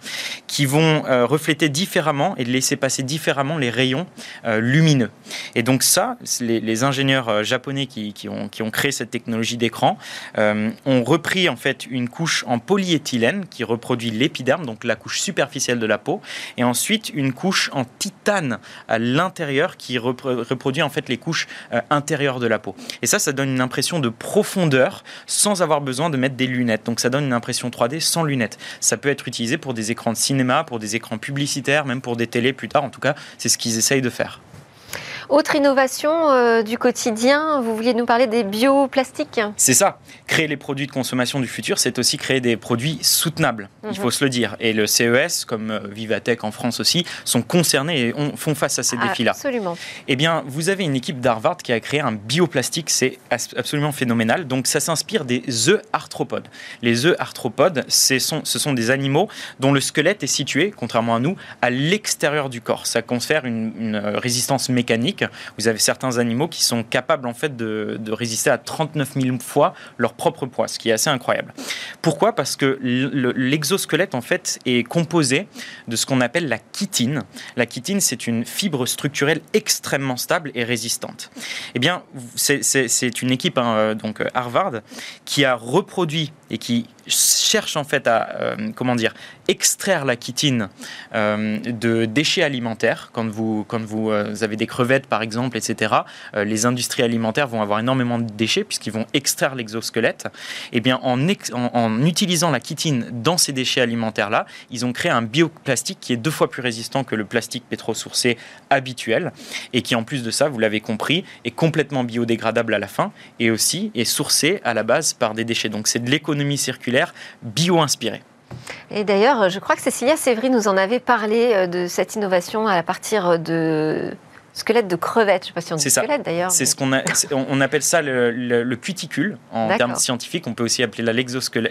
Speaker 6: qui vont euh, refléter différemment et laisser passer différemment les rayons euh, lumineux. Et donc ça, les, ingénieurs euh, japonais qui, ont, qui, ont, créé cette technologie d'écran ont repris en fait une couche en polyéthylène qui reproduit l'épiderme, donc la couche superficielle de la peau, et ensuite une couche en titane à l'intérieur qui reproduit en fait les couches euh, intérieures de la peau. Et ça, ça donne une impression de profondeur sans avoir besoin de mettre des lunettes. Donc ça donne une impression 3D sans lunettes. Ça peut être utilisé pour des écrans de cinéma, pour des écrans publicitaires, même pour des télés plus tard. En tout cas, c'est ce qu'ils essayent de faire.
Speaker 1: Autre innovation euh, du quotidien, vous vouliez nous parler des bioplastiques
Speaker 6: C'est ça. Créer les produits de consommation du futur, c'est aussi créer des produits soutenables, il mhm. faut se le dire. Et le CES, comme euh, Vivatech en France aussi, sont concernés et font face à ces défis-là.
Speaker 1: Absolument.
Speaker 6: Eh bien, vous avez une équipe d'Harvard qui a créé un bioplastique, c'est absolument phénoménal. Donc, ça s'inspire des œufs arthropodes. Les œufs arthropodes, ce sont, ce sont des animaux dont le squelette est situé, contrairement à nous, à l'extérieur du corps. Ça confère une, une résistance mécanique vous avez certains animaux qui sont capables en fait de, résister à 39 000 fois leur propre poids, ce qui est assez incroyable. Pourquoi? Parce que l'exosquelette en fait est composé de ce qu'on appelle la chitine. La chitine, c'est une fibre structurelle extrêmement stable et résistante. Eh bien, c'est une équipe, hein, donc Harvard, qui a reproduit et qui cherche en fait à euh, comment dire extraire la chitine euh, de déchets alimentaires. Quand vous quand vous, euh, avez des crevettes par exemple etc les industries alimentaires vont avoir énormément de déchets puisqu'ils vont extraire l'exosquelette. Et eh bien en, en, utilisant la chitine dans ces déchets alimentaires là ils ont créé un bioplastique qui est deux fois plus résistant que le plastique pétrosourcé habituel et qui en plus de ça vous l'avez compris est complètement biodégradable à la fin et aussi est sourcé à la base par des déchets. Donc c'est de l'économie circulaire bio-inspiré.
Speaker 1: Et d'ailleurs, je crois que Cécilia Sévry nous en avait parlé euh, de cette innovation à partir de squelette de crevette. Je ne sais pas si on dit squelette d'ailleurs.
Speaker 6: C'est ce qu'on on appelle ça le, cuticule en termes scientifiques. On peut aussi appeler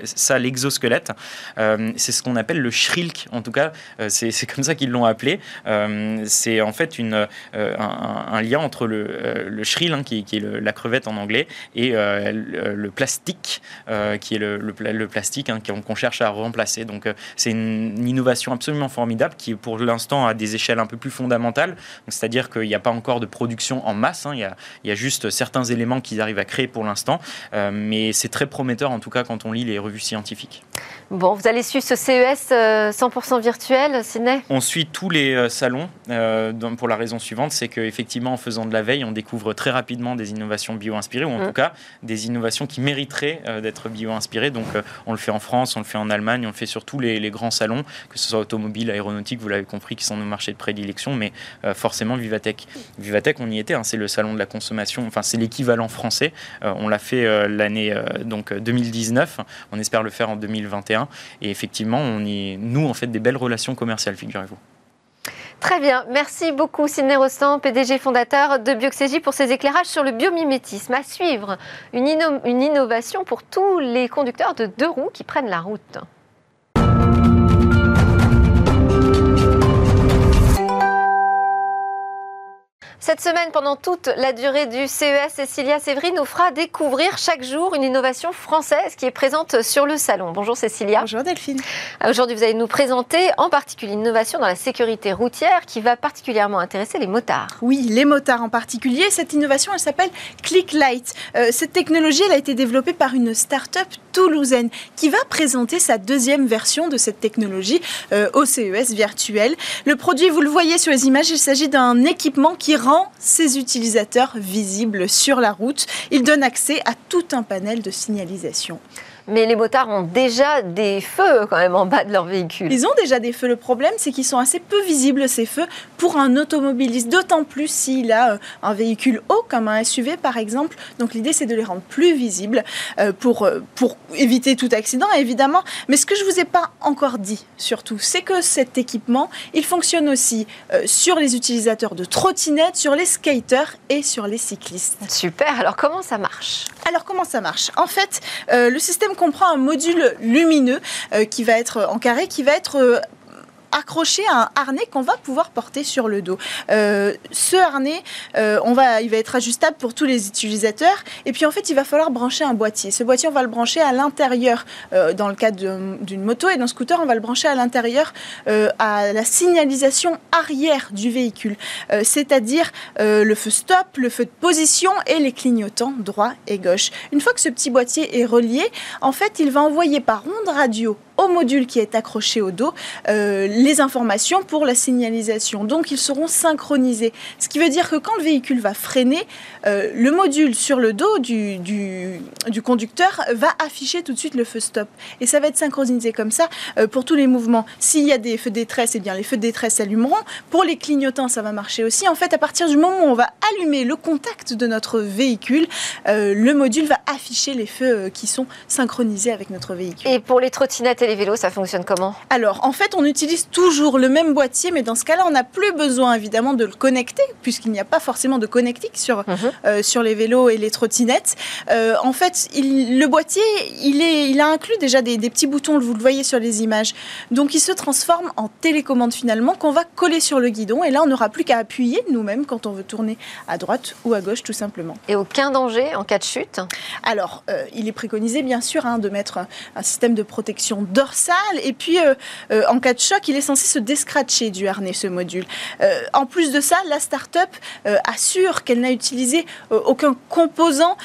Speaker 6: ça l'exosquelette. Euh, c'est ce qu'on appelle le shrilk. En tout cas, euh, c'est comme ça qu'ils l'ont appelé. Euh, c'est en fait une, un, lien entre le, le shrill, hein, qui, est la crevette en anglais, et le, plastique, qui est le, plastique hein, qu'on cherche à remplacer. Donc, c'est une, innovation absolument formidable qui, pour l'instant, a des échelles un peu plus fondamentales. C'est-à-dire qu'il y a a pas encore de production en masse. Hein. Il, y a, juste certains éléments qu'ils arrivent à créer pour l'instant. Euh, mais c'est très prometteur, en tout cas, quand on lit les revues scientifiques.
Speaker 1: Bon, vous allez suivre ce CES 100% euh, virtuel, Sidney?
Speaker 6: On suit tous les euh, salons pour la raison suivante, c'est qu'effectivement, en faisant de la veille, on découvre très rapidement des innovations bio-inspirées, ou en mm. tout cas des innovations qui mériteraient d'être bio-inspirées. Donc, on le fait en France, on le fait en Allemagne, on le fait sur tous les, les grands salons, que ce soit automobile, aéronautique, vous l'avez compris, qui sont nos marchés de prédilection, mais forcément, Vivatech Vivatech, on y était, hein, c'est le salon de la consommation, enfin c'est l'équivalent français. Euh, on l'a fait euh, l'année euh, donc 2019, on espère le faire en 2021. Et effectivement, on y noue en fait des belles relations commerciales, figurez-vous.
Speaker 1: Très bien, merci beaucoup Sidney Rostand, PDG fondateur de Bioxégie pour ces éclairages sur le biomimétisme. À suivre, une, une innovation pour tous les conducteurs de deux roues qui prennent la route. Cette semaine, pendant toute la durée du CES, Cécilia Sévry nous fera découvrir chaque jour une innovation française qui est présente sur le salon. Bonjour Cécilia.
Speaker 7: Bonjour Delphine.
Speaker 1: Aujourd'hui, vous allez nous présenter en particulier une innovation dans la sécurité routière qui va particulièrement intéresser les motards.
Speaker 7: Oui, les motards en particulier. Cette innovation, elle s'appelle ClickLight. Euh, cette technologie, elle a été développée par une start-up toulousaine qui va présenter sa deuxième version de cette technologie euh, au CES virtuel. Le produit, vous le voyez sur les images, il s'agit d'un équipement qui rend ses utilisateurs visibles sur la route. Il donne accès à tout un panel de signalisation.
Speaker 1: Mais les motards ont déjà des feux quand même en bas de leur véhicule.
Speaker 7: Ils ont déjà des feux. Le problème, c'est qu'ils sont assez peu visibles, ces feux, pour un automobiliste. D'autant plus s'il a euh, un véhicule haut, comme un SUV par exemple. Donc l'idée, c'est de les rendre plus visibles euh, pour, euh, pour éviter tout accident, évidemment. Mais ce que je ne vous ai pas encore dit, surtout, c'est que cet équipement, il fonctionne aussi sur les utilisateurs de trottinettes, sur les skaters et sur les cyclistes.
Speaker 1: Super. Alors comment ça marche?
Speaker 7: Alors comment ça marche? En fait, le système comprend un module lumineux euh, qui va être en carré, qui va être euh, accroché à un harnais qu'on va pouvoir porter sur le dos. Euh, ce harnais, euh, on va, il va être ajustable pour tous les utilisateurs. Et puis en fait, il va falloir brancher un boîtier. Ce boîtier, on va le brancher à l'intérieur euh, dans le cadre d'une moto et d'un scooter, on va le brancher à l'intérieur à la signalisation arrière du véhicule, c'est-à-dire le feu stop, le feu de position et les clignotants droit et gauche. Une fois que ce petit boîtier est relié, en fait, il va envoyer par onde radio au module qui est accroché au dos euh, les informations pour la signalisation. Donc ils seront synchronisés. Ce qui veut dire que quand le véhicule va freiner, euh, le module sur le dos du, du, conducteur va afficher tout de suite le feu stop. Et ça va être synchronisé comme ça euh, pour tous les mouvements. S'il y a des feux détresse, eh bien les feux détresse s'allumeront. Pour les clignotants, ça va marcher aussi. En fait, à partir du moment où on va allumer le contact de notre véhicule, le module va afficher les feux qui sont synchronisés avec notre véhicule.
Speaker 1: Et pour les trottinettes les vélos, ça fonctionne comment
Speaker 7: Alors, en fait, on utilise toujours le même boîtier, mais dans ce cas-là, on n'a plus besoin évidemment de le connecter, puisqu'il n'y a pas forcément de connectique sur, mhm. euh, sur les vélos et les trottinettes. Euh, en fait, il, le boîtier, il, est, il a inclus déjà des, des, petits boutons, vous le voyez sur les images. Donc, il se transforme en télécommande finalement qu'on va coller sur le guidon, et là, on n'aura plus qu'à appuyer nous-mêmes quand on veut tourner à droite ou à gauche, tout simplement.
Speaker 1: Et aucun danger en cas de chute
Speaker 7: Alors, euh, il est préconisé, bien sûr, hein, de mettre un système de protection dorsale. Et puis, euh, euh, en cas de choc, il est censé se descratcher du harnais, ce module. Euh, en plus de ça, la start-up assure qu'elle n'a utilisé aucun composant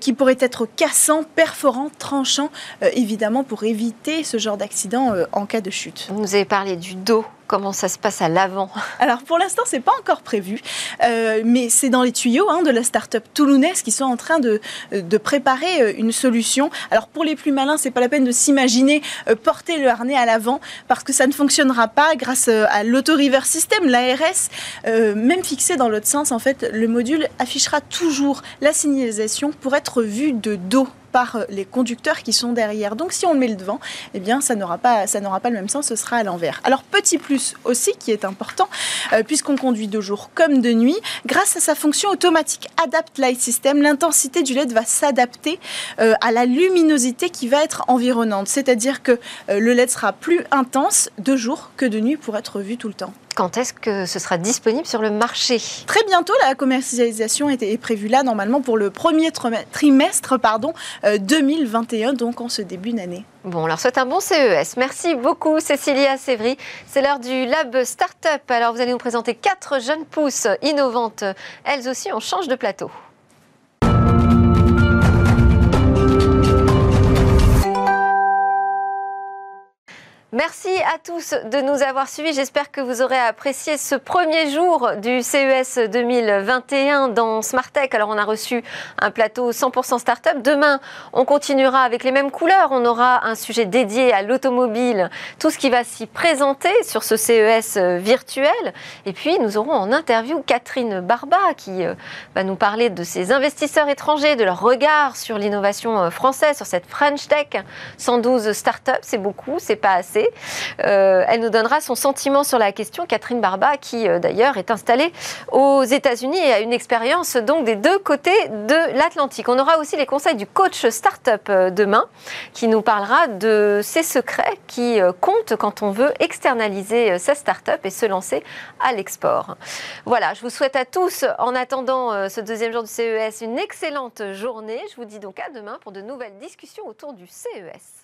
Speaker 7: qui pourrait être cassant, perforant, tranchant, évidemment pour éviter ce genre d'accident en cas de chute.
Speaker 1: Vous avez parlé du dos Comment ça se passe à l'avant
Speaker 7: Alors pour l'instant, c'est pas encore prévu, euh, mais c'est dans les tuyaux hein, de la start-up toulounaise qui sont en train de, de, préparer euh, une solution. Alors pour les plus malins, c'est pas la peine de s'imaginer euh, porter le harnais à l'avant parce que ça ne fonctionnera pas grâce à l'auto-river system, l'ARS. même fixé dans l'autre sens, en fait, le module affichera toujours la signalisation pour être vu de dos par euh, les conducteurs qui sont derrière. Donc si on le met le devant, eh bien ça n'aura pas, ça n'aura pas le même sens, ce sera à l'envers. Alors petit plus aussi qui est important, euh, puisqu'on conduit de jour comme de nuit, grâce à sa fonction automatique Adapt Light System, l'intensité du LED va s'adapter euh, à la luminosité qui va être environnante. C'est-à-dire que le LED sera plus intense de jour que de nuit pour être vu tout le temps.
Speaker 1: Quand est-ce que ce sera disponible sur le marché?
Speaker 7: Très bientôt, la commercialisation est prévue là normalement pour le premier trimestre pardon, 2021, euh, donc en ce début d'année.
Speaker 1: Bon, on leur souhaite un bon CES. Merci beaucoup Cécilia Sévry. C'est l'heure du Lab Startup. Alors vous allez nous présenter quatre jeunes pousses innovantes. Elles aussi, on change de plateau. Merci à tous de nous avoir suivis. J'espère que vous aurez apprécié ce premier jour du CES 2021 dans Smartech. Alors, on a reçu un plateau 100% startup. Demain, on continuera avec les mêmes couleurs. On aura un sujet dédié à l'automobile, tout ce qui va s'y présenter sur ce CES virtuel. Et puis, nous aurons en interview Catherine Barba qui euh, va nous parler de ces investisseurs étrangers, de leur regard sur l'innovation euh, française, sur cette French Tech. 112 startups, c'est beaucoup, c'est pas assez. Passé. elle nous donnera son sentiment sur la question. Catherine Barba, qui d'ailleurs est installée aux États-Unis et a une expérience donc des deux côtés de l'Atlantique. On aura aussi les conseils du coach startup demain, qui nous parlera de ses secrets qui comptent quand on veut externaliser sa startup et se lancer à l'export. Voilà, je vous souhaite à tous, en attendant ce deuxième jour du CES, une excellente journée. Je vous dis donc à demain pour de nouvelles discussions autour du CES.